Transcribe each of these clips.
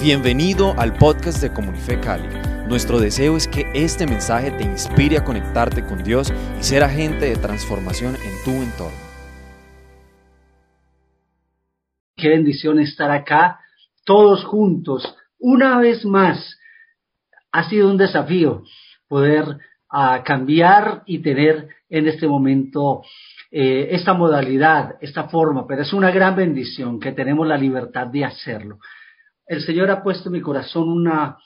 Bienvenido al podcast de Comunife Cali. Nuestro deseo es que este mensaje te inspire a conectarte con Dios y ser agente de transformación en tu entorno. Qué bendición estar acá, todos juntos, una vez más. Ha sido un desafío poder ah, cambiar y tener en este momento eh, esta modalidad, esta forma, pero es una gran bendición que tenemos la libertad de hacerlo. El Señor ha puesto en mi corazón una,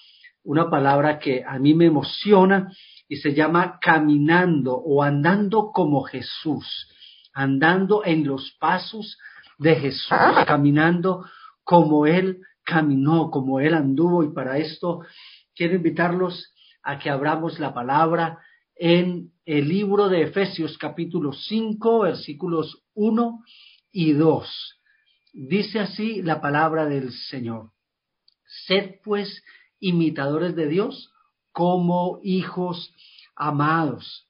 una palabra que a mí me emociona y se llama caminando o andando como Jesús, andando en los pasos de Jesús, caminando como Él caminó, como Él anduvo y para esto quiero invitarlos a que abramos la palabra en el libro de Efesios capítulo 5 versículos 1 y 2. Dice así la palabra del Señor. Sed pues imitadores de Dios como hijos amados.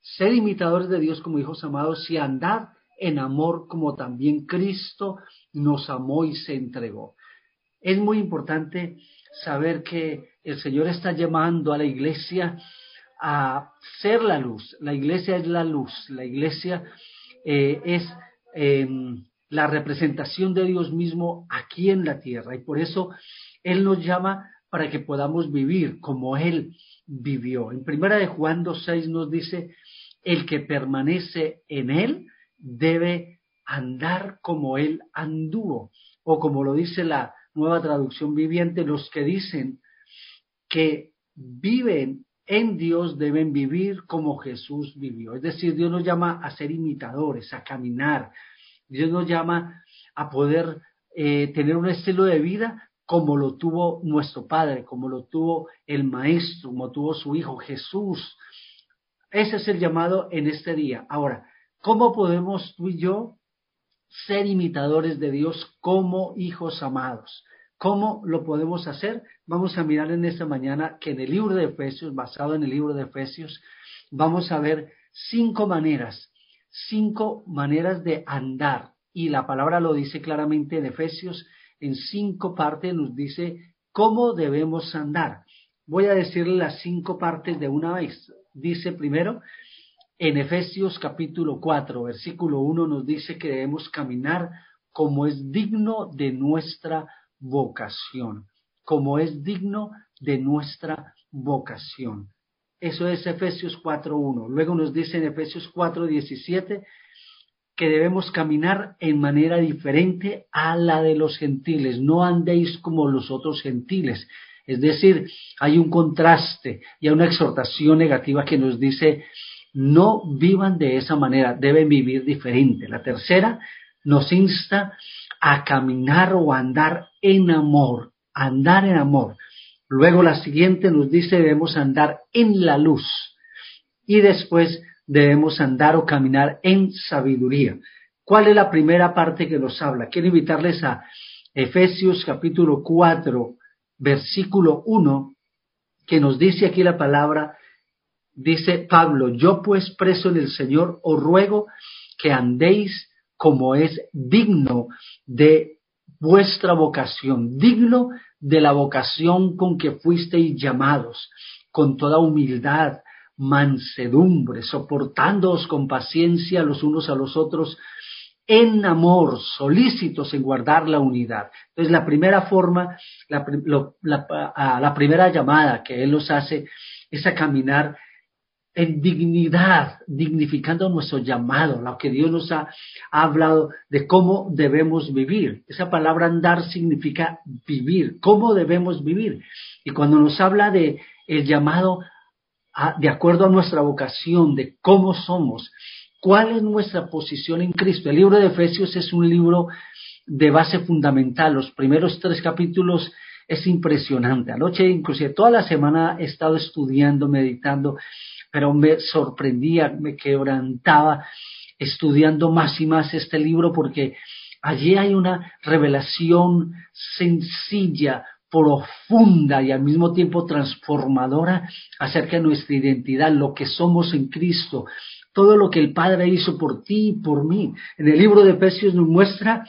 Sed imitadores de Dios como hijos amados y andad en amor como también Cristo nos amó y se entregó. Es muy importante saber que el Señor está llamando a la iglesia a ser la luz. La iglesia es la luz. La iglesia eh, es em, la representación de Dios mismo aquí en la tierra. Y por eso Él nos llama para que podamos vivir como Él vivió. En primera de Juan 2.6 nos dice, el que permanece en Él debe andar como Él anduvo. O como lo dice la nueva traducción viviente, los que dicen que viven en Dios deben vivir como Jesús vivió. Es decir, Dios nos llama a ser imitadores, a caminar. Dios nos llama a poder eh, tener un estilo de vida como lo tuvo nuestro Padre, como lo tuvo el Maestro, como tuvo su Hijo Jesús. Ese es el llamado en este día. Ahora, ¿cómo podemos tú y yo ser imitadores de Dios como hijos amados? ¿Cómo lo podemos hacer? Vamos a mirar en esta mañana que en el libro de Efesios, basado en el libro de Efesios, vamos a ver cinco maneras, cinco maneras de andar. Y la palabra lo dice claramente en Efesios, en cinco partes nos dice cómo debemos andar. Voy a decirle las cinco partes de una vez. Dice primero, en Efesios capítulo 4, versículo 1 nos dice que debemos caminar como es digno de nuestra vocación, como es digno de nuestra vocación. Eso es Efesios 4.1. Luego nos dice en Efesios 4.17 que debemos caminar en manera diferente a la de los gentiles. No andéis como los otros gentiles. Es decir, hay un contraste y hay una exhortación negativa que nos dice, no vivan de esa manera, deben vivir diferente. La tercera nos insta a caminar o andar en amor, andar en amor. Luego la siguiente nos dice debemos andar en la luz y después debemos andar o caminar en sabiduría. ¿Cuál es la primera parte que nos habla? Quiero invitarles a Efesios capítulo 4, versículo 1, que nos dice aquí la palabra, dice Pablo, yo pues preso en el Señor os ruego que andéis como es digno de vuestra vocación, digno de la vocación con que fuisteis llamados, con toda humildad, mansedumbre, soportándoos con paciencia los unos a los otros, en amor, solícitos en guardar la unidad. Entonces, la primera forma, la, la primera llamada que Él nos hace es a caminar en dignidad, dignificando nuestro llamado, lo que Dios nos ha, hablado de cómo debemos vivir. Esa palabra andar significa vivir, cómo debemos vivir. Y cuando nos habla de el llamado de acuerdo a nuestra vocación, de cómo somos, cuál es nuestra posición en Cristo. El libro de Efesios es un libro de base fundamental. Los primeros tres capítulos es impresionante. Anoche, inclusive toda la semana he estado estudiando, meditando pero me sorprendía, me quebrantaba estudiando más y más este libro porque allí hay una revelación sencilla, profunda y al mismo tiempo transformadora acerca de nuestra identidad, lo que somos en Cristo, todo lo que el Padre hizo por ti y por mí. En el libro de Efesios nos muestra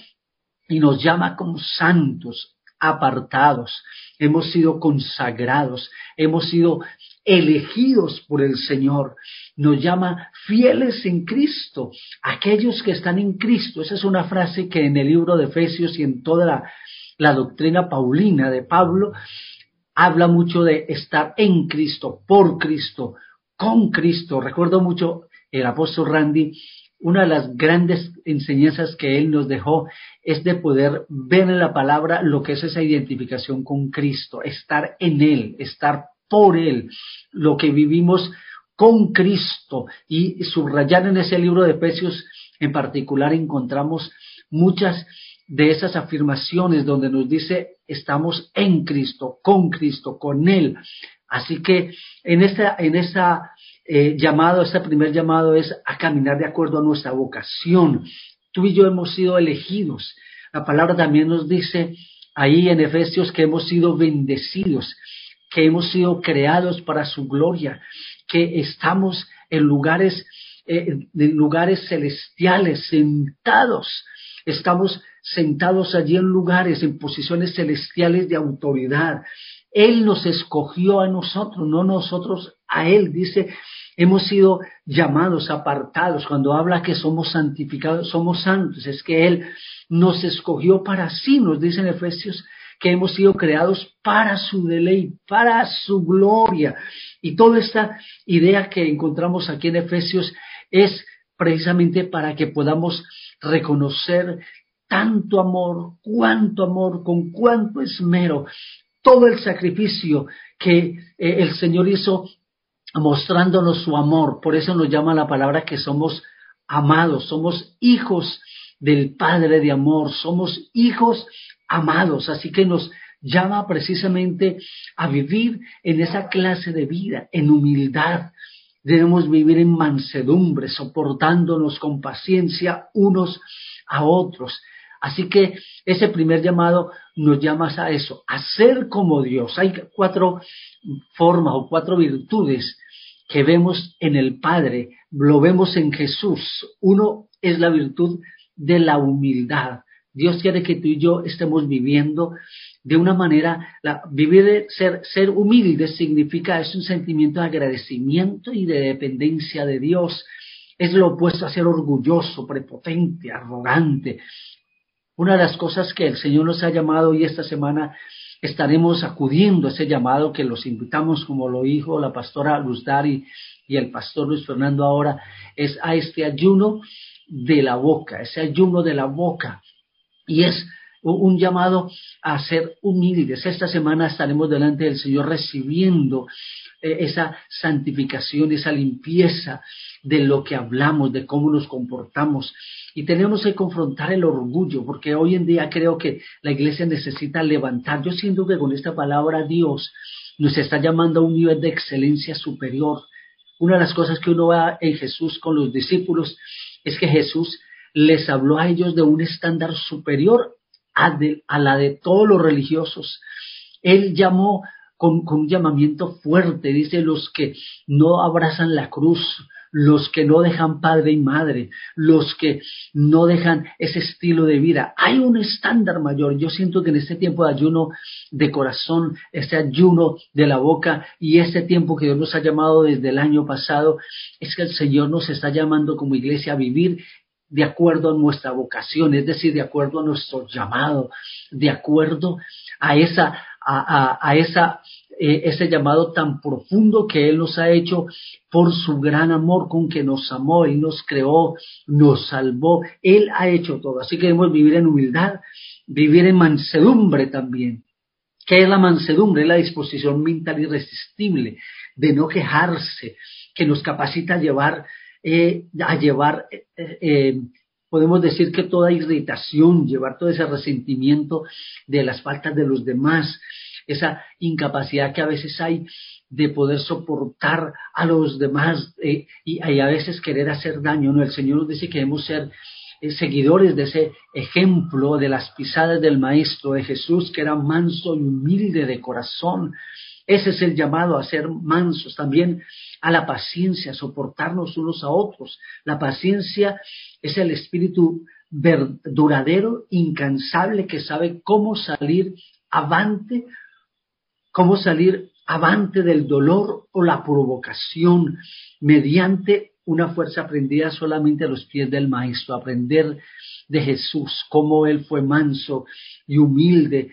y nos llama como santos, apartados, hemos sido consagrados, hemos sido elegidos por el Señor. Nos llama fieles en Cristo, aquellos que están en Cristo. Esa es una frase que en el libro de Efesios y en toda la, la doctrina paulina de Pablo habla mucho de estar en Cristo, por Cristo, con Cristo. Recuerdo mucho el apóstol Randy una de las grandes enseñanzas que Él nos dejó es de poder ver en la palabra lo que es esa identificación con Cristo, estar en Él, estar por Él, lo que vivimos con Cristo. Y subrayar en ese libro de Efesios en particular encontramos muchas de esas afirmaciones donde nos dice estamos en Cristo, con Cristo, con Él. Así que en esa, en esa eh, llamado, este primer llamado es a caminar de acuerdo a nuestra vocación. Tú y yo hemos sido elegidos. La palabra también nos dice ahí en Efesios que hemos sido bendecidos, que hemos sido creados para su gloria, que estamos en lugares, eh, en lugares celestiales, sentados. Estamos sentados allí en lugares, en posiciones celestiales de autoridad. Él nos escogió a nosotros, no nosotros a Él. Dice, hemos sido llamados, apartados. Cuando habla que somos santificados, somos santos, es que Él nos escogió para sí, nos dice en Efesios que hemos sido creados para su deleite, para su gloria. Y toda esta idea que encontramos aquí en Efesios es precisamente para que podamos reconocer tanto amor, cuánto amor, con cuánto esmero, todo el sacrificio que eh, el Señor hizo mostrándonos su amor. Por eso nos llama la palabra que somos amados, somos hijos del Padre de amor, somos hijos amados. Así que nos llama precisamente a vivir en esa clase de vida, en humildad. Debemos vivir en mansedumbre, soportándonos con paciencia unos a otros. Así que ese primer llamado nos llama a eso, a ser como Dios. Hay cuatro formas o cuatro virtudes que vemos en el Padre, lo vemos en Jesús. Uno es la virtud de la humildad. Dios quiere que tú y yo estemos viviendo de una manera, la, vivir, ser, ser humilde significa, es un sentimiento de agradecimiento y de dependencia de Dios. Es lo opuesto a ser orgulloso, prepotente, arrogante. Una de las cosas que el Señor nos ha llamado hoy esta semana estaremos acudiendo a ese llamado que los invitamos, como lo dijo la pastora Luz Dari y el pastor Luis Fernando ahora, es a este ayuno de la boca, ese ayuno de la boca. Y es un llamado a ser humildes. Esta semana estaremos delante del Señor recibiendo eh, esa santificación, esa limpieza de lo que hablamos, de cómo nos comportamos. Y tenemos que confrontar el orgullo, porque hoy en día creo que la iglesia necesita levantar. Yo siento que con esta palabra Dios nos está llamando a un nivel de excelencia superior. Una de las cosas que uno ve en Jesús con los discípulos es que Jesús les habló a ellos de un estándar superior a, la de todos los religiosos. Él llamó con, un llamamiento fuerte, dice los que no abrazan la cruz, los que no dejan padre y madre, los que no dejan ese estilo de vida. Hay un estándar mayor. Yo siento que en este tiempo de ayuno de corazón, este ayuno de la boca y este tiempo que Dios nos ha llamado desde el año pasado, es que el Señor nos está llamando como iglesia a vivir de acuerdo a nuestra vocación, es decir, de acuerdo a nuestro llamado, de acuerdo a esa a, esa, eh, ese llamado tan profundo que Él nos ha hecho por su gran amor con que nos amó, y nos creó, nos salvó, Él ha hecho todo. Así que debemos vivir en humildad, vivir en mansedumbre también. ¿Qué es la mansedumbre? Es la disposición mental irresistible de no quejarse, que nos capacita a llevar, eh, a llevar eh, podemos decir que toda irritación, llevar todo ese resentimiento de las faltas de los demás, esa incapacidad que a veces hay de poder soportar a los demás eh, y, a veces querer hacer daño. ¿no? El Señor nos dice que debemos ser eh, seguidores de ese ejemplo de las pisadas del Maestro de Jesús, que era manso y humilde de corazón. Ese es el llamado a ser mansos, también a la paciencia, a soportarnos unos a otros. La paciencia es el espíritu duradero, incansable, que sabe cómo salir avante, cómo salir avante del dolor o la provocación mediante una fuerza aprendida solamente a los pies del Maestro, aprender de Jesús, cómo Él fue manso y humilde.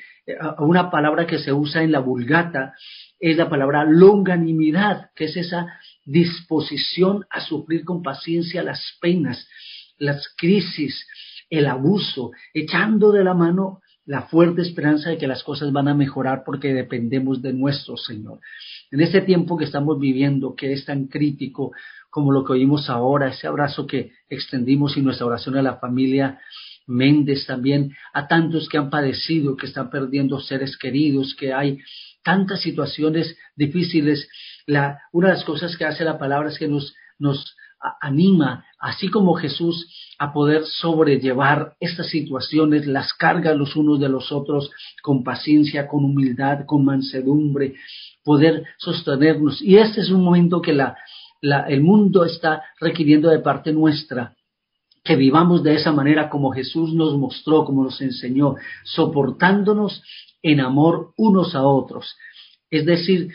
Una palabra que se usa en la vulgata es la palabra longanimidad, que es esa disposición a sufrir con paciencia las penas, las crisis, el abuso, echando de la mano la fuerte esperanza de que las cosas van a mejorar porque dependemos de nuestro Señor. En este tiempo que estamos viviendo, que es tan crítico como lo que oímos ahora, ese abrazo que extendimos y nuestra oración a la familia Méndez también, a tantos que han padecido, que están perdiendo seres queridos, que hay tantas situaciones difíciles. La, una de las cosas que hace la palabra es que nos, nos anima, así como Jesús, a poder sobrellevar estas situaciones, las cargas los unos de los otros, con paciencia, con humildad, con mansedumbre, poder sostenernos. Y este es un momento que la, el mundo está requiriendo de parte nuestra, que vivamos de esa manera como Jesús nos mostró, como nos enseñó, soportándonos en amor unos a otros. Es decir,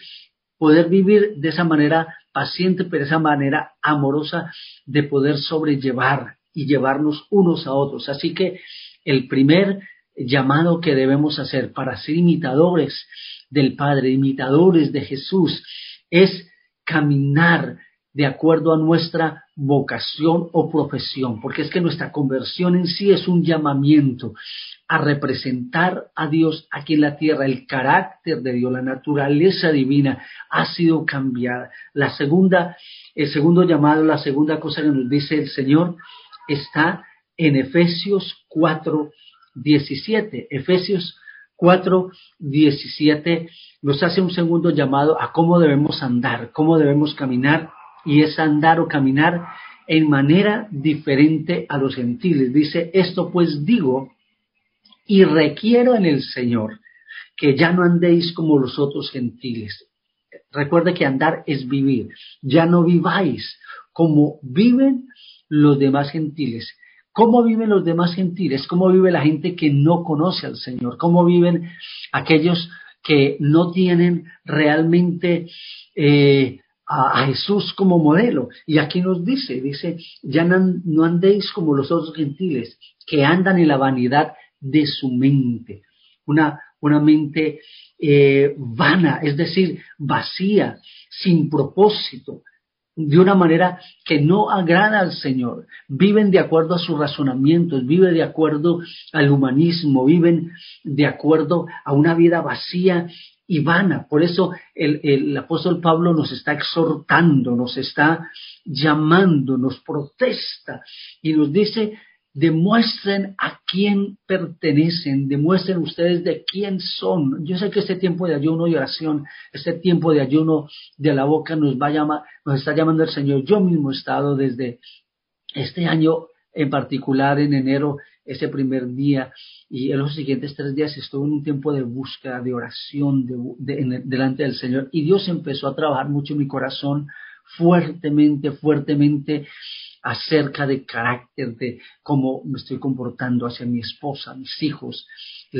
poder vivir de esa manera paciente, pero de esa manera amorosa de poder sobrellevar y llevarnos unos a otros. Así que el primer llamado que debemos hacer para ser imitadores del Padre, imitadores de Jesús, es caminar de acuerdo a nuestra vocación o profesión, porque es que nuestra conversión en sí es un llamamiento a representar a Dios aquí en la tierra. El carácter de Dios, la naturaleza divina ha sido cambiada. La segunda, el segundo llamado, la segunda cosa que nos dice el Señor está en Efesios 4, 17. Efesios 4, 17 nos hace un segundo llamado a cómo debemos andar, cómo debemos caminar, y es andar o caminar en manera diferente a los gentiles. Dice, esto pues digo y requiero en el Señor que ya no andéis como los otros gentiles. Recuerde que andar es vivir. Ya no viváis como viven los demás gentiles. ¿Cómo viven los demás gentiles? ¿Cómo vive la gente que no conoce al Señor? ¿Cómo viven aquellos que no tienen realmente eh, a, Jesús como modelo? Y aquí nos dice, dice, ya no andéis como los otros gentiles, que andan en la vanidad de su mente, una, una mente eh, vana, es decir, vacía, sin propósito, de una manera que no agrada al Señor. Viven de acuerdo a sus razonamientos, viven de acuerdo al humanismo, viven de acuerdo a una vida vacía y vana. Por eso el, el, apóstol Pablo nos está exhortando, nos está llamando, nos protesta y nos dice demuestren a quién pertenecen, demuestren ustedes de quién son. Yo sé que este tiempo de ayuno y oración, este tiempo de ayuno de la boca nos va a llamar, nos está llamando el Señor. Yo mismo he estado desde este año en particular en enero, ese primer día, y en los siguientes tres días estuve en un tiempo de búsqueda, de oración delante del Señor, y Dios empezó a trabajar mucho en mi corazón fuertemente, fuertemente, acerca de carácter, de cómo me estoy comportando hacia mi esposa, mis hijos,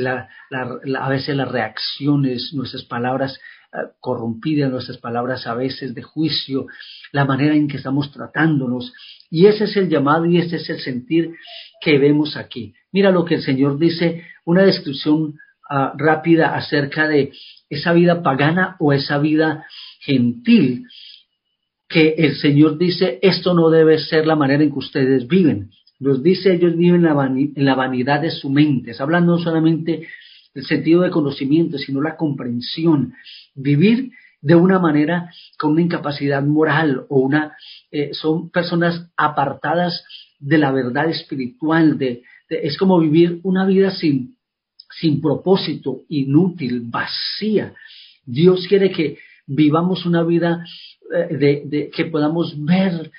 a veces las reacciones, nuestras palabras eh, corrompidas, nuestras palabras a veces de juicio, la manera en que estamos tratándonos. Y ese es el llamado y ese es el sentir que vemos aquí. Mira lo que el Señor dice, una descripción ah, rápida acerca de esa vida pagana o esa vida gentil que el Señor dice, esto no debe ser la manera en que ustedes viven. Los dice, ellos viven en la vanidad de su mente. Está hablando no solamente del sentido de conocimiento, sino la comprensión. Vivir de una manera con una incapacidad moral o una, eh, son personas apartadas de la verdad espiritual. De, es como vivir una vida sin, sin propósito, inútil, vacía. Dios quiere que vivamos una vida eh, de, que podamos ver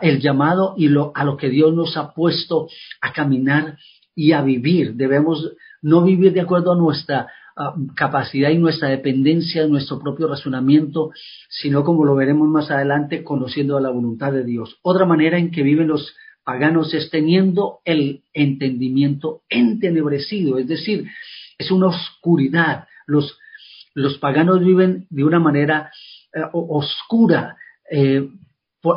el llamado y lo, a lo que Dios nos ha puesto a caminar y a vivir. Debemos no vivir de acuerdo a nuestra capacidad y nuestra dependencia, nuestro propio razonamiento, sino como lo veremos más adelante, conociendo la voluntad de Dios. Otra manera en que viven los paganos es teniendo el entendimiento entenebrecido, es decir, es una oscuridad. Los, los paganos viven de una manera eh, oscura eh,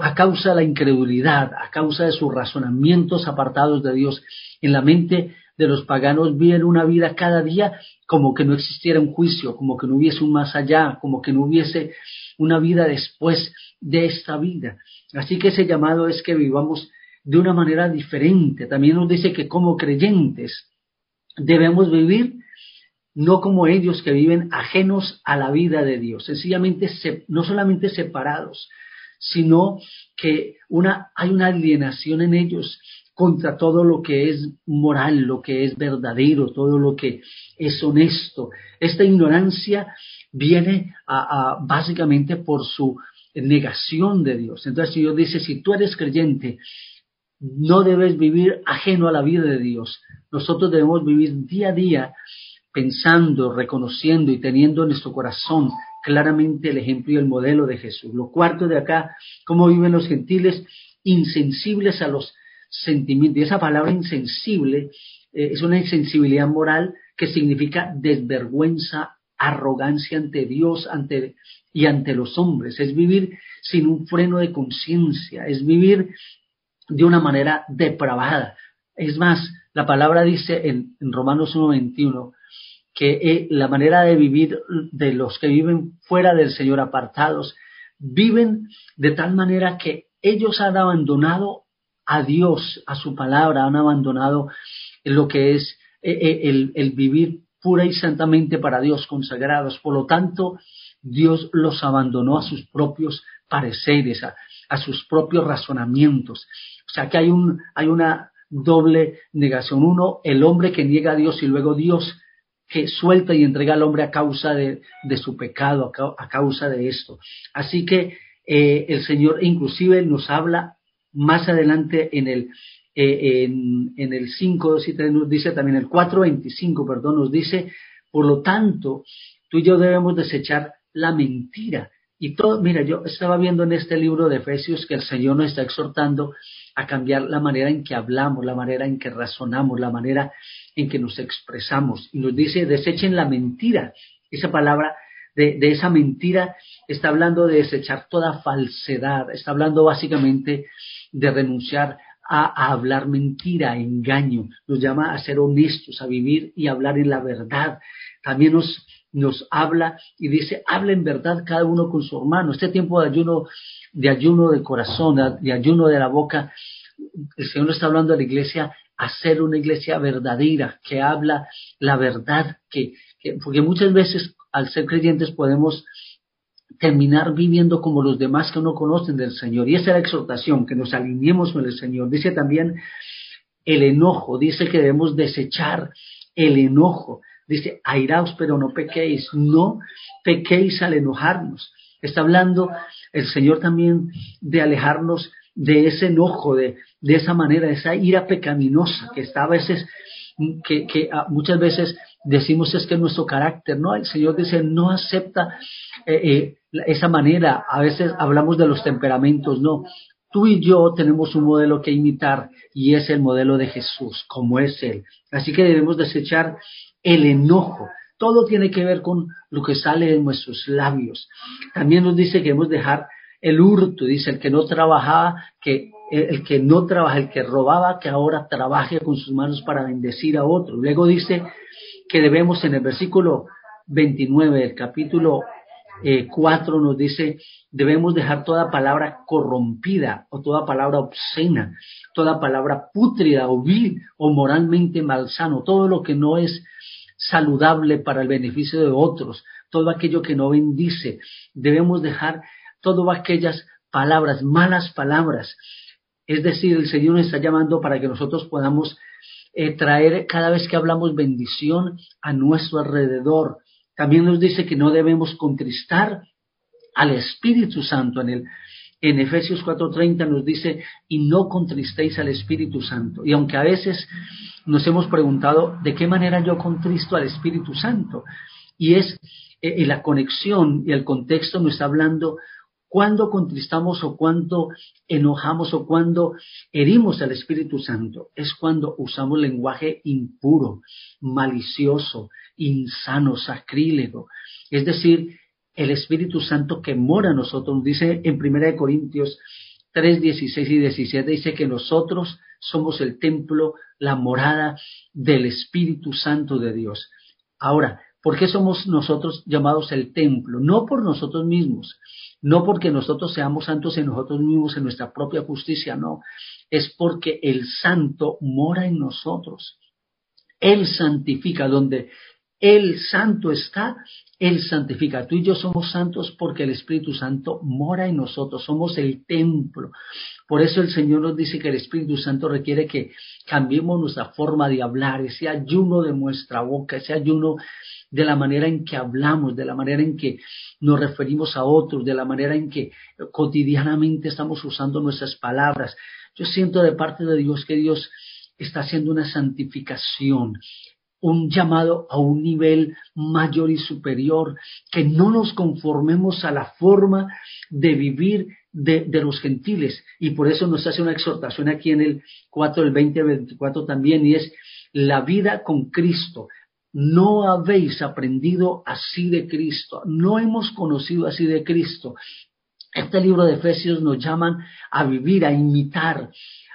a causa de la incredulidad, a causa de sus razonamientos apartados de Dios. En la mente de los paganos viven una vida cada día como que no existiera un juicio, como que no hubiese un más allá, como que no hubiese una vida después de esta vida. Así que ese llamado es que vivamos de una manera diferente. También nos dice que como creyentes debemos vivir no como ellos que viven ajenos a la vida de Dios, sencillamente no solamente separados, sino que hay una alienación en ellos contra todo lo que es moral, lo que es verdadero, todo lo que es honesto. Esta ignorancia viene básicamente por su negación de Dios. Entonces Dios dice, si tú eres creyente, no debes vivir ajeno a la vida de Dios. Nosotros debemos vivir día a día pensando, reconociendo y teniendo en nuestro corazón claramente el ejemplo y el modelo de Jesús. Lo cuarto de acá, cómo viven los gentiles insensibles a los sentimientos. Y esa palabra insensible eh, es una insensibilidad moral que significa desvergüenza, arrogancia ante Dios ante, y ante los hombres. Es vivir sin un freno de conciencia, es vivir de una manera depravada. Es más, la palabra dice en, en Romanos 1.21 que eh, la manera de vivir de los que viven fuera del Señor apartados, viven de tal manera que ellos han abandonado a Dios, a su palabra, han abandonado lo que es eh, eh, el, el vivir pura y santamente para Dios, consagrados. Por lo tanto, Dios los abandonó a sus propios pareceres, a, a sus propios razonamientos. O sea que hay, un, hay una doble negación. Uno, el hombre que niega a Dios y luego Dios que suelta y entrega al hombre a causa de, su pecado, a, causa de esto. Así que eh, el Señor inclusive nos habla más adelante en el, eh, en, en, el 5, 2 y 3 nos dice también, el 4, 25, perdón, nos dice, por lo tanto, tú y yo debemos desechar la mentira. Y todo, mira, yo estaba viendo en este libro de Efesios que el Señor nos está exhortando a cambiar la manera en que hablamos, la manera en que razonamos, la manera en que nos expresamos. Y nos dice, desechen la mentira. Esa palabra de, esa mentira está hablando de desechar toda falsedad, está hablando básicamente de renunciar a, hablar mentira, a engaño, nos llama a ser honestos, a vivir y hablar en la verdad. También nos, nos habla y dice, habla en verdad cada uno con su hermano. Este tiempo de ayuno, de ayuno de corazón, de ayuno de la boca, el Señor está hablando a la iglesia hacer una iglesia verdadera, que habla la verdad, que, porque muchas veces al ser creyentes podemos terminar viviendo como los demás que no conocen del Señor. Y esa es la exhortación, que nos alineemos con el Señor. Dice también el enojo, dice que debemos desechar el enojo. Dice, airaos pero no pequéis, no pequéis al enojarnos. Está hablando el Señor también de alejarnos de ese enojo, de, de esa manera, de esa ira pecaminosa que está a veces, que, que muchas veces decimos es que nuestro carácter, ¿no? El Señor dice, no acepta eh, eh, esa manera, a veces hablamos de los temperamentos, no. Tú y yo tenemos un modelo que imitar y es el modelo de Jesús, como es Él. Así que debemos desechar el enojo. Todo tiene que ver con lo que sale de nuestros labios. También nos dice que debemos dejar el hurto, dice el que no trabajaba, que el que no trabaja, el que robaba, que ahora trabaje con sus manos para bendecir a otro. Luego dice que debemos en el versículo 29 del capítulo 4 eh, nos dice, debemos dejar toda palabra corrompida o toda palabra obscena, toda palabra pútrida o vil o moralmente malsano, todo lo que no es saludable para el beneficio de otros, todo aquello que no bendice. Debemos dejar todas aquellas palabras, malas palabras. Es decir, el Señor nos está llamando para que nosotros podamos eh, traer cada vez que hablamos bendición a nuestro alrededor. También nos dice que no debemos contristar al Espíritu Santo. En, el, en Efesios 4:30 nos dice, y no contristéis al Espíritu Santo. Y aunque a veces nos hemos preguntado, ¿de qué manera yo contristo al Espíritu Santo? Y es eh, la conexión y el contexto nos está hablando cuando contristamos o cuando enojamos o cuando herimos al Espíritu Santo, es cuando usamos lenguaje impuro, malicioso, insano, sacrílego. Es decir, el Espíritu Santo que mora en nosotros, dice en 1 Corintios 3, 16 y 17, dice que nosotros somos el templo, la morada del Espíritu Santo de Dios. Ahora, ¿por qué somos nosotros llamados el templo? No por nosotros mismos, no porque nosotros seamos santos en nosotros mismos, en nuestra propia justicia, no. Es porque el santo mora en nosotros. Él santifica donde el santo está, Él santifica. Tú y yo somos santos porque el Espíritu Santo mora en nosotros, somos el templo. Por eso el Señor nos dice que el Espíritu Santo requiere que cambiemos nuestra forma de hablar, ese ayuno de nuestra boca, ese ayuno de la manera en que hablamos, de la manera en que nos referimos a otros, de la manera en que cotidianamente estamos usando nuestras palabras. Yo siento de parte de Dios que Dios está haciendo una santificación, un llamado a un nivel mayor y superior, que no nos conformemos a la forma de vivir de, los gentiles. Y por eso nos hace una exhortación aquí en el 4 del 2024 también, y es la vida con Cristo. No habéis aprendido así de Cristo, no hemos conocido así de Cristo. Este libro de Efesios nos llaman a vivir, a imitar,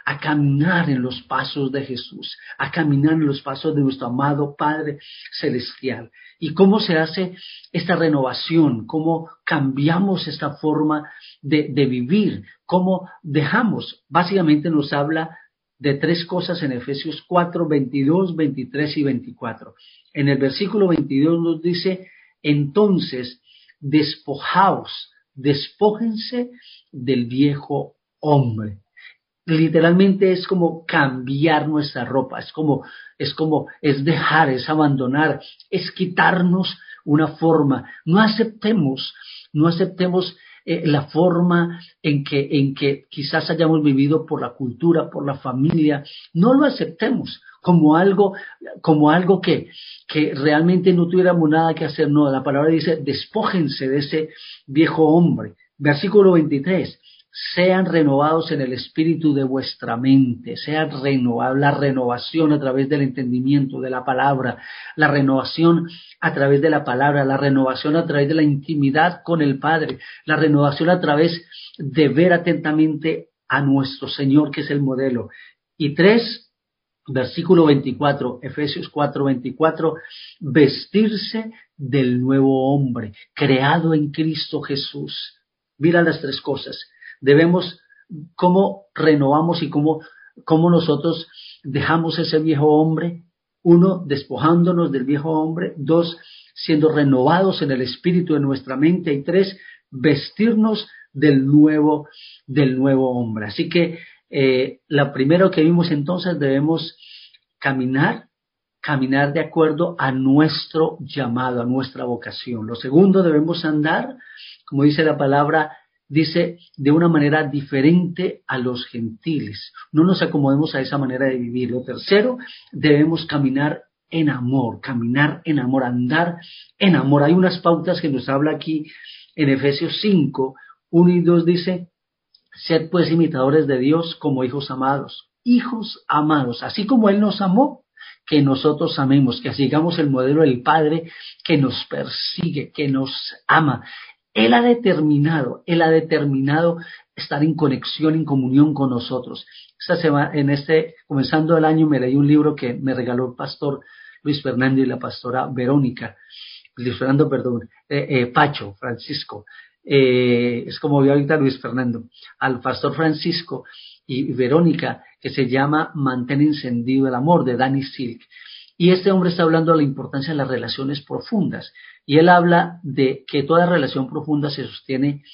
a caminar en los pasos de Jesús, a caminar en los pasos de nuestro amado Padre Celestial. ¿Y cómo se hace esta renovación? ¿Cómo cambiamos esta forma de, vivir? ¿Cómo dejamos? Básicamente nos habla de tres cosas en Efesios 4, 22, 23 y 24. En el versículo 22 nos dice, entonces, despojaos, despójense del viejo hombre literalmente es como cambiar nuestra ropa, es como, es como, es dejar, es abandonar, es quitarnos una forma. No aceptemos, no aceptemos eh, la forma en que, en que quizás hayamos vivido por la cultura, por la familia, no lo aceptemos como algo, como algo que, que realmente no tuviéramos nada que hacer. No, la palabra dice, despójense de ese viejo hombre. Versículo 23 sean renovados en el espíritu de vuestra mente, sean renovados, la renovación a través del entendimiento de la palabra, la renovación a través de la palabra, la renovación a través de la intimidad con el Padre, la renovación a través de ver atentamente a nuestro Señor, que es el modelo. Y tres, versículo 24, Efesios 4, 24, vestirse del nuevo hombre, creado en Cristo Jesús. Mira las tres cosas debemos, cómo renovamos y cómo, cómo nosotros dejamos ese viejo hombre, uno, despojándonos del viejo hombre, dos, siendo renovados en el espíritu de nuestra mente y tres, vestirnos del nuevo, del nuevo hombre. Así que eh, lo primero que vimos entonces debemos caminar, caminar de acuerdo a nuestro llamado, a nuestra vocación. Lo segundo debemos andar, como dice la palabra, dice de una manera diferente a los gentiles. No nos acomodemos a esa manera de vivir. Lo tercero, debemos caminar en amor, caminar en amor, andar en amor. Hay unas pautas que nos habla aquí en Efesios 5, 1 y 2 dice, sed pues imitadores de Dios como hijos amados, hijos amados, así como Él nos amó, que nosotros amemos, que sigamos el modelo del Padre que nos persigue, que nos ama. Él ha determinado, Él ha determinado estar en conexión, en comunión con nosotros. Esta en este, comenzando el año, me leí un libro que me regaló el pastor Luis Fernando y la pastora Verónica, Luis Fernando, perdón, eh, eh, Pacho, Francisco. Eh, es como vio ahorita Luis Fernando, al pastor Francisco y Verónica, que se llama Mantén encendido el amor, de Danny Silk. Y este hombre está hablando de la importancia de las relaciones profundas. Y él habla de que toda relación profunda se sostiene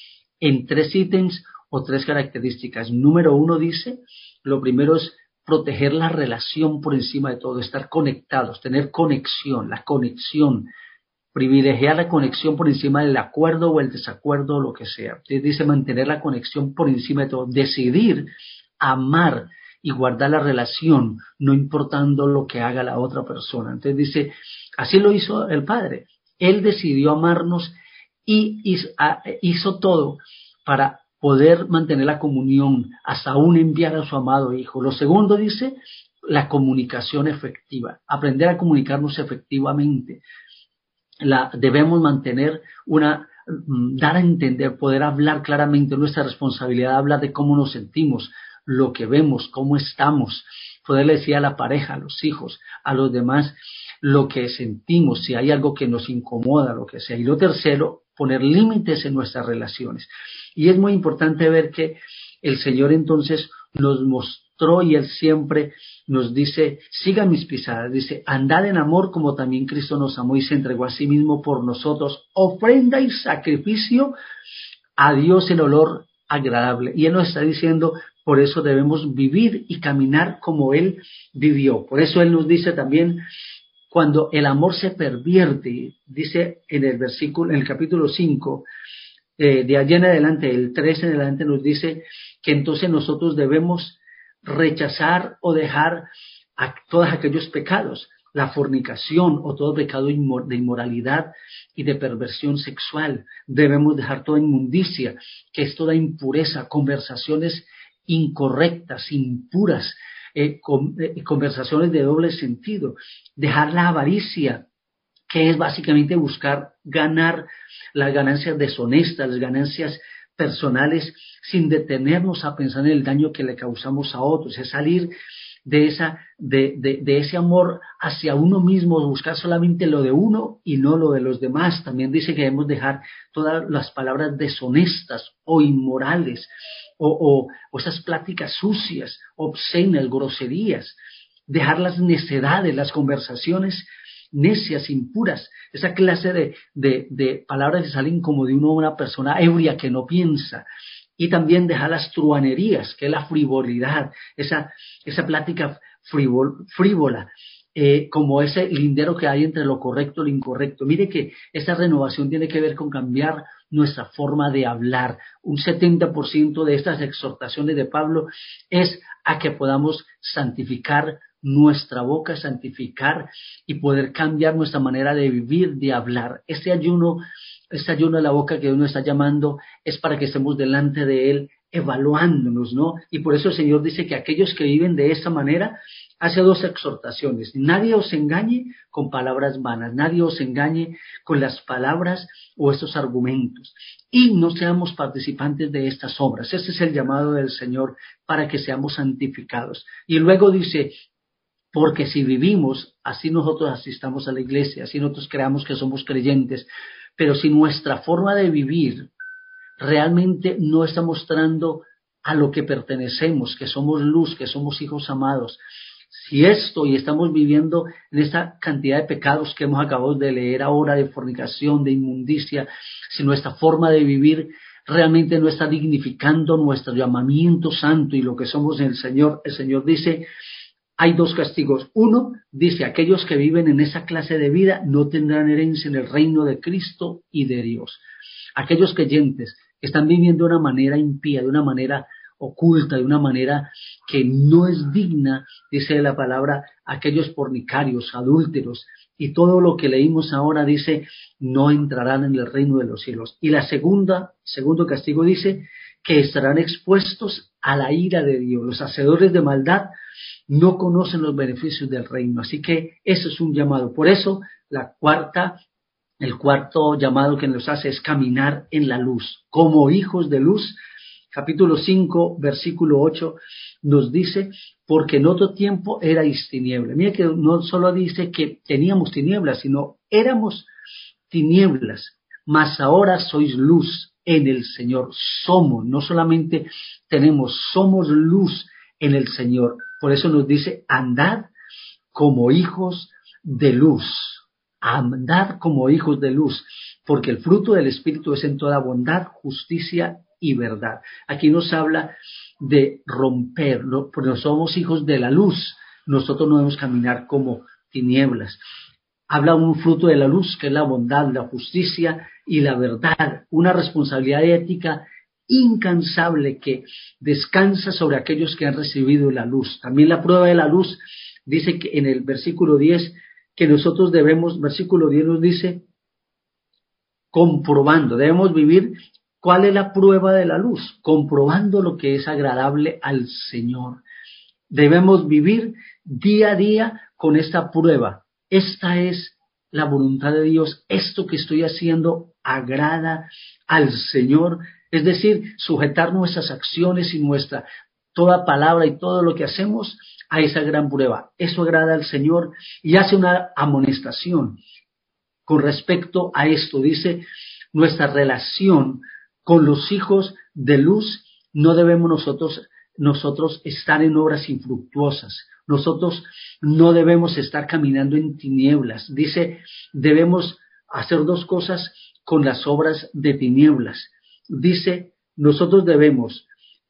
en tres ítems o tres características. Número uno dice, lo primero es proteger la relación por encima de todo, estar conectados, tener conexión, la conexión, privilegiar la conexión por encima del acuerdo o el desacuerdo o lo que sea. Dice mantener la conexión por encima de todo, decidir amar y guardar la relación, no importando lo que haga la otra persona. Entonces dice, así lo hizo el Padre. Él decidió amarnos y hizo todo para poder mantener la comunión, hasta aún enviar a su amado Hijo. Lo segundo dice, la comunicación efectiva, aprender a comunicarnos efectivamente. La, debemos mantener una, mm, dar a entender, poder hablar claramente nuestra responsabilidad, hablar de cómo nos sentimos, lo que vemos, cómo estamos, poder decir a la pareja, a los hijos, a los demás, lo que sentimos, si hay algo que nos incomoda, lo que sea. Y lo tercero, poner límites en nuestras relaciones. Y es muy importante ver que el Señor entonces nos mostró y Él siempre nos dice, siga mis pisadas, dice, andad en amor como también Cristo nos amó y se entregó a sí mismo por nosotros, ofrenda y sacrificio a Dios el olor agradable. Y Él nos está diciendo, por eso debemos vivir y caminar como Él vivió. Por eso Él nos dice también, cuando el amor se pervierte, dice en el versículo, en el capítulo 5, eh, de allá en adelante, el 3 en adelante nos dice que entonces nosotros debemos rechazar o dejar a todos aquellos pecados, la fornicación o todo pecado de inmoralidad y de perversión sexual. Debemos dejar toda inmundicia, que es toda impureza, conversaciones incorrectas, impuras, eh, eh, conversaciones de doble sentido, dejar la avaricia, que es básicamente buscar ganar las ganancias deshonestas, las ganancias personales, sin detenernos a pensar en el daño que le causamos a otros, es salir de, esa, de, de, ese amor hacia uno mismo, buscar solamente lo de uno y no lo de los demás. También dice que debemos dejar todas las palabras deshonestas o inmorales o, o, o esas pláticas sucias, obscenas, groserías, dejar las necedades, las conversaciones necias, impuras, esa clase de, de, palabras que salen como de una persona ebria que no piensa. Y también dejar las truanerías, que es la frivolidad, esa, esa plática frívola, eh, como ese lindero que hay entre lo correcto y lo incorrecto. Mire que esa renovación tiene que ver con cambiar nuestra forma de hablar. Un 70% de estas exhortaciones de Pablo es a que podamos santificar nuestra boca, santificar y poder cambiar nuestra manera de vivir, de hablar. Este ayuno, este ayuno de la boca que uno está llamando es para que estemos delante de Él evaluándonos, ¿no? Y por eso el Señor dice que aquellos que viven de esta manera hace dos exhortaciones. Nadie os engañe con palabras vanas, nadie os engañe con las palabras o estos argumentos. Y no seamos participantes de estas obras. Ese es el llamado del Señor para que seamos santificados. Y luego dice, porque si vivimos, así nosotros asistamos a la iglesia, así nosotros creamos que somos creyentes, pero si nuestra forma de vivir realmente no está mostrando a lo que pertenecemos, que somos luz, que somos hijos amados, si esto y estamos viviendo en esta cantidad de pecados que hemos acabado de leer ahora, de fornicación, de inmundicia, si nuestra forma de vivir realmente no está dignificando nuestro llamamiento santo y lo que somos en el Señor, el Señor dice, hay dos castigos. Uno dice, aquellos que viven en esa clase de vida no tendrán herencia en el reino de Cristo y de Dios. Aquellos creyentes que están viviendo de una manera impía, de una manera oculta, de una manera que no es digna, dice la palabra, aquellos pornicarios, adúlteros, y todo lo que leímos ahora dice, no entrarán en el reino de los cielos. Y la segunda, segundo castigo dice, que estarán expuestos a la ira de Dios. Los hacedores de maldad no conocen los beneficios del reino. Así que eso es un llamado. Por eso, la cuarta, el cuarto llamado que nos hace es caminar en la luz. Como hijos de luz, capítulo 5, versículo 8, nos dice, porque en otro tiempo erais tinieblas. Mira que no solo dice que teníamos tinieblas, sino éramos tinieblas, mas ahora sois luz en el Señor. Somos, no solamente tenemos, somos luz en el Señor. Por eso nos dice, andad como hijos de luz. Andad como hijos de luz, porque el fruto del Espíritu es en toda bondad, justicia y verdad. Aquí nos habla de romper, porque somos hijos de la luz. Nosotros no debemos caminar como tinieblas. Habla un fruto de la luz, que es la bondad, la justicia y la verdad, una responsabilidad ética incansable que descansa sobre aquellos que han recibido la luz. También la prueba de la luz dice que en el versículo 10 que nosotros debemos, versículo 10 nos dice, comprobando, debemos vivir ¿Cuál es la prueba de la luz? Comprobando lo que es agradable al Señor. Debemos vivir día a día con esta prueba. Esta es la voluntad de Dios. Esto que estoy haciendo agrada al Señor. Es decir, sujetar nuestras acciones y nuestra toda palabra y todo lo que hacemos a esa gran prueba. Eso agrada al Señor y hace una amonestación con respecto a esto. Dice, nuestra relación con los hijos de luz no debemos nosotros nosotros estar en obras infructuosas. Nosotros no debemos estar caminando en tinieblas. Dice, debemos hacer dos cosas con las obras de tinieblas. Dice, nosotros debemos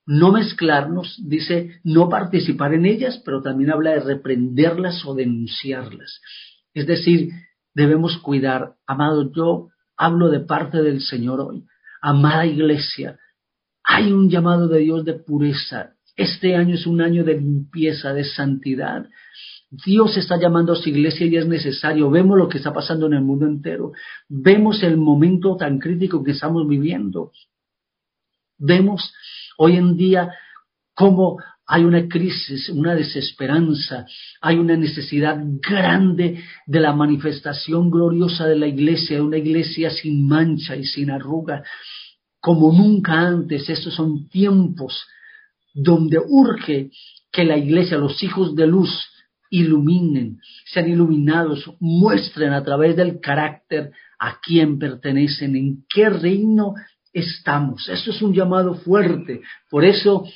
no mezclarnos, dice, no participar en ellas, pero también habla de reprenderlas o denunciarlas. Es decir, debemos cuidar, amado, yo hablo de parte del Señor hoy, amada iglesia, hay un llamado de Dios de pureza. Este año es un año de limpieza, de santidad. Dios está llamando a su iglesia y es necesario. Vemos lo que está pasando en el mundo entero. Vemos el momento tan crítico que estamos viviendo. Vemos hoy en día cómo hay una crisis, una desesperanza, hay una necesidad grande de la manifestación gloriosa de la iglesia, de una iglesia sin mancha y sin arruga, como nunca antes. Estos son tiempos donde urge que la iglesia, los hijos de luz, iluminen, sean iluminados, muestren a través del carácter a quién pertenecen, en qué reino estamos. Eso es un llamado fuerte. Por eso,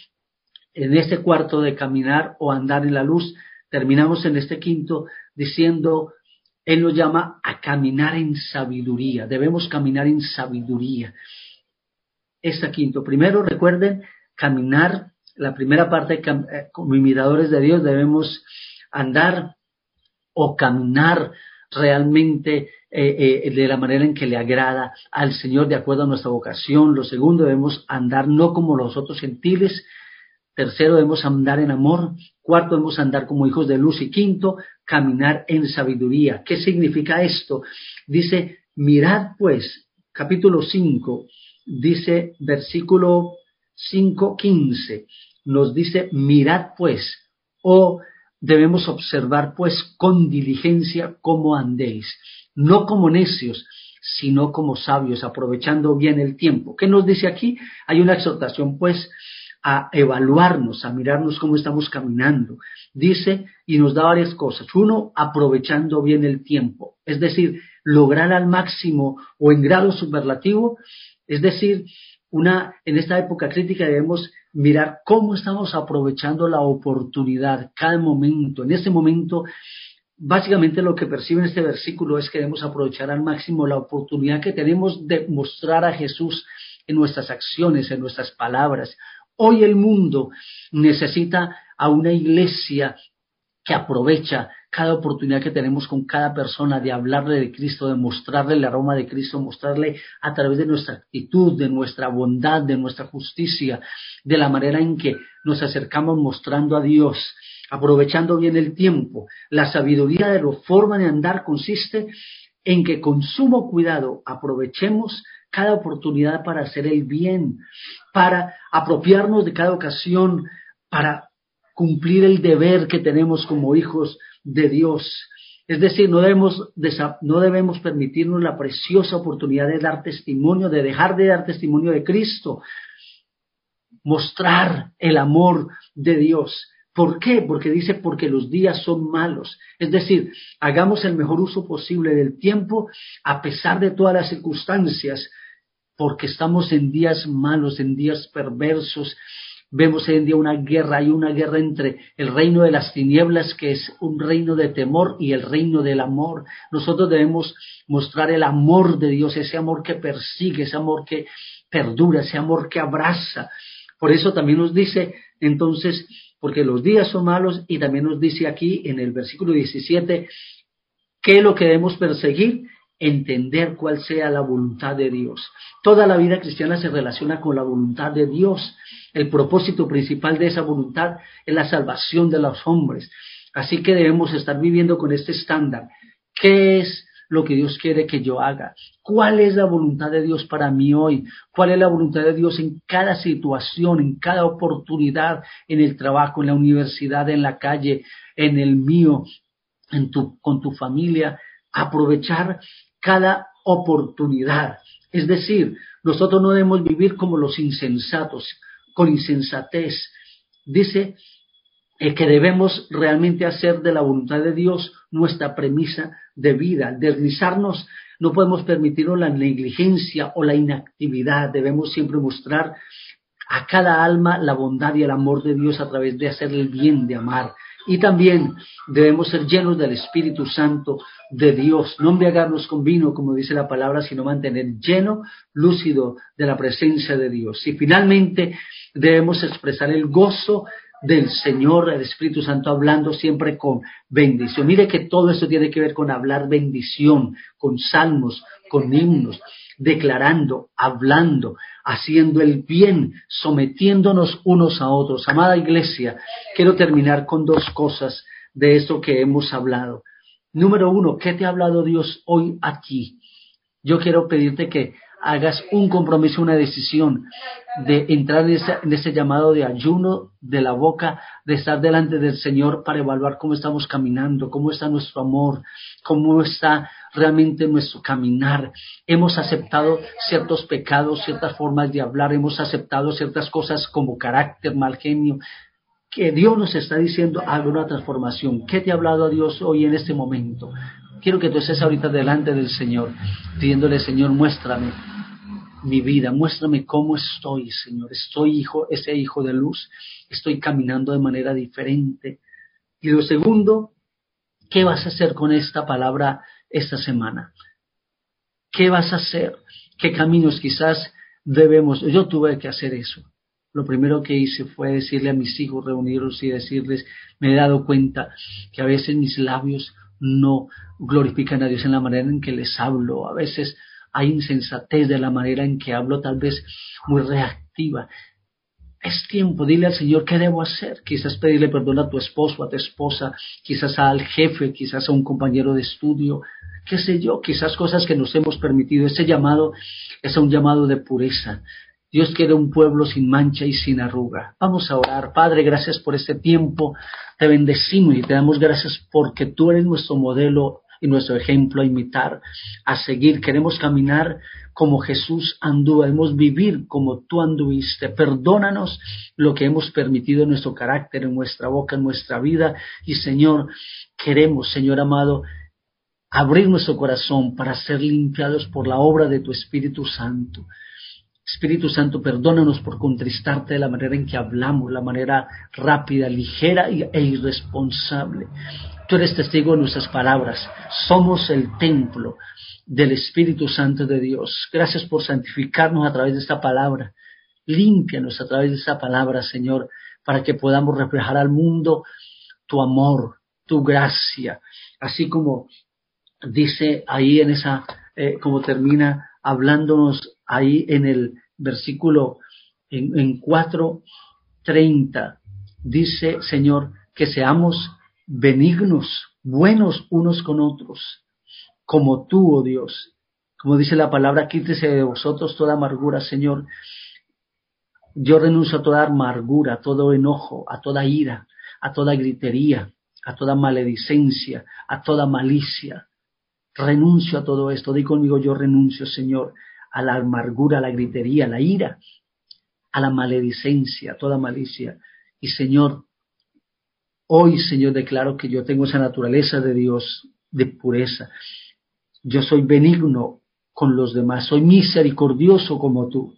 en este cuarto de caminar o andar en la luz, terminamos en este quinto diciendo, Él nos llama a caminar en sabiduría. Debemos caminar en sabiduría. Este quinto. Primero, recuerden, caminar, la primera parte, eh, como imitadores de Dios, debemos andar o caminar realmente eh, eh, de la manera en que le agrada al Señor de acuerdo a nuestra vocación. Lo segundo, debemos andar no como los otros gentiles. Tercero, debemos andar en amor. Cuarto, debemos andar como hijos de luz. Y quinto, caminar en sabiduría. ¿Qué significa esto? Dice, mirad pues, capítulo 5, dice versículo 5, 15, nos dice, mirad pues, o debemos observar pues con diligencia cómo andéis, no como necios, sino como sabios, aprovechando bien el tiempo. ¿Qué nos dice aquí? Hay una exhortación pues a evaluarnos, a mirarnos cómo estamos caminando. Dice y nos da varias cosas. Uno, aprovechando bien el tiempo, es decir, lograr al máximo o en grado superlativo, es decir, una, en esta época crítica debemos mirar cómo estamos aprovechando la oportunidad, cada momento. En este momento, básicamente lo que percibe en este versículo es que debemos aprovechar al máximo la oportunidad que tenemos de mostrar a Jesús en nuestras acciones, en nuestras palabras. Hoy el mundo necesita a una iglesia que aprovecha cada oportunidad que tenemos con cada persona de hablarle de Cristo, de mostrarle el aroma de Cristo, mostrarle a través de nuestra actitud, de nuestra bondad, de nuestra justicia, de la manera en que nos acercamos mostrando a Dios, aprovechando bien el tiempo. La sabiduría de la forma de andar consiste en que con sumo cuidado aprovechemos cada oportunidad para hacer el bien, para apropiarnos de cada ocasión, para cumplir el deber que tenemos como hijos de Dios. Es decir, no debemos, no debemos permitirnos la preciosa oportunidad de dar testimonio, de dejar de dar testimonio de Cristo, mostrar el amor de Dios. ¿Por qué? Porque dice, porque los días son malos. Es decir, hagamos el mejor uso posible del tiempo a pesar de todas las circunstancias, porque estamos en días malos, en días perversos, Vemos hoy en día una guerra, hay una guerra entre el reino de las tinieblas, que es un reino de temor, y el reino del amor. Nosotros debemos mostrar el amor de Dios, ese amor que persigue, ese amor que perdura, ese amor que abraza. Por eso también nos dice, entonces, porque los días son malos, y también nos dice aquí en el versículo 17, ¿qué es lo que debemos perseguir? Entender cuál sea la voluntad de Dios. Toda la vida cristiana se relaciona con la voluntad de Dios. El propósito principal de esa voluntad es la salvación de los hombres. Así que debemos estar viviendo con este estándar. ¿Qué es lo que Dios quiere que yo haga. ¿Cuál es la voluntad de Dios para mí hoy? ¿Cuál es la voluntad de Dios en cada situación, en cada oportunidad, en el trabajo, en la universidad, en la calle, en el mío, con tu familia? Aprovechar cada oportunidad. Es decir, nosotros no debemos vivir como los insensatos, con insensatez. Dice eh, que debemos realmente hacer de la voluntad de Dios nuestra premisa de vida. Deslizarnos, no podemos permitirnos la negligencia o la inactividad. Debemos siempre mostrar a cada alma la bondad y el amor de Dios a través de hacer el bien, de amar. Y también debemos ser llenos del Espíritu Santo de Dios, no embriagarnos con vino, como dice la palabra, sino mantener lleno, lúcido de la presencia de Dios. Y finalmente debemos expresar el gozo del Señor, el Espíritu Santo, hablando siempre con bendición. Mire que todo esto tiene que ver con hablar bendición, con salmos, con himnos, declarando, hablando, haciendo el bien, sometiéndonos unos a otros. Amada iglesia, quiero terminar con dos cosas de esto que hemos hablado. Número uno, ¿qué te ha hablado Dios hoy aquí? Yo quiero pedirte que hagas un compromiso, una decisión de entrar en ese, llamado de ayuno de la boca, de estar delante del Señor para evaluar cómo estamos caminando, cómo está nuestro amor, cómo está realmente nuestro caminar. Hemos aceptado ciertos pecados, ciertas formas de hablar, hemos aceptado ciertas cosas como carácter, mal genio, que Dios nos está diciendo haga una transformación. ¿Qué te ha hablado a Dios hoy en este momento? Quiero que tú estés ahorita delante del Señor, pidiéndole, Señor, muéstrame mi vida, muéstrame cómo estoy, Señor. Estoy hijo, ese hijo de luz, estoy caminando de manera diferente. Y lo segundo, ¿qué vas a hacer con esta palabra esta semana? ¿Qué vas a hacer? ¿Qué caminos quizás debemos? Yo tuve que hacer eso. Lo primero que hice fue decirle a mis hijos, reunirlos y decirles, me he dado cuenta que a veces mis labios no glorifican a Dios en la manera en que les hablo. A veces hay insensatez de la manera en que hablo, tal vez muy reactiva. Es tiempo, dile al Señor qué debo hacer. Quizás pedirle perdón a tu esposo, a tu esposa, quizás al jefe, quizás a un compañero de estudio, qué sé yo, quizás cosas que nos hemos permitido. Ese llamado es un llamado de pureza. Dios quiere un pueblo sin mancha y sin arruga. Vamos a orar. Padre, gracias por este tiempo. Te bendecimos y te damos gracias porque tú eres nuestro modelo y nuestro ejemplo a imitar, a seguir. Queremos caminar como Jesús anduvo, debemos vivir como tú anduviste. Perdónanos lo que hemos permitido en nuestro carácter, en nuestra boca, en nuestra vida. Y Señor, queremos, Señor amado, abrir nuestro corazón para ser limpiados por la obra de tu Espíritu Santo. Espíritu Santo, perdónanos por contristarte de la manera en que hablamos, la manera rápida, ligera e irresponsable. Tú eres testigo de nuestras palabras. Somos el templo del Espíritu Santo de Dios. Gracias por santificarnos a través de esta palabra. Límpianos a través de esta palabra, Señor, para que podamos reflejar al mundo tu amor, tu gracia, así como dice ahí en esa, eh, como termina hablándonos ahí en el versículo en, en 4.30, dice Señor que seamos benignos, buenos unos con otros, como tú, oh Dios. Como dice la palabra, quítese de vosotros toda amargura, Señor. Yo renuncio a toda amargura, a todo enojo, a toda ira, a toda gritería, a toda maledicencia, a toda malicia. Renuncio a todo esto. Di conmigo, yo renuncio, Señor, a la amargura, a la gritería, a la ira, a la maledicencia, a toda malicia. Y Señor, Hoy, Señor, declaro que yo tengo esa naturaleza de Dios de pureza. Yo soy benigno con los demás, soy misericordioso como tú.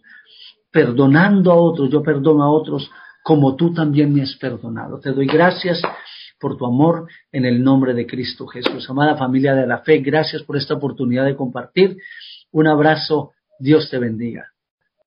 Perdonando a otros, yo perdono a otros como tú también me has perdonado. Te doy gracias por tu amor en el nombre de Cristo Jesús. Amada familia de la fe, gracias por esta oportunidad de compartir. Un abrazo, Dios te bendiga.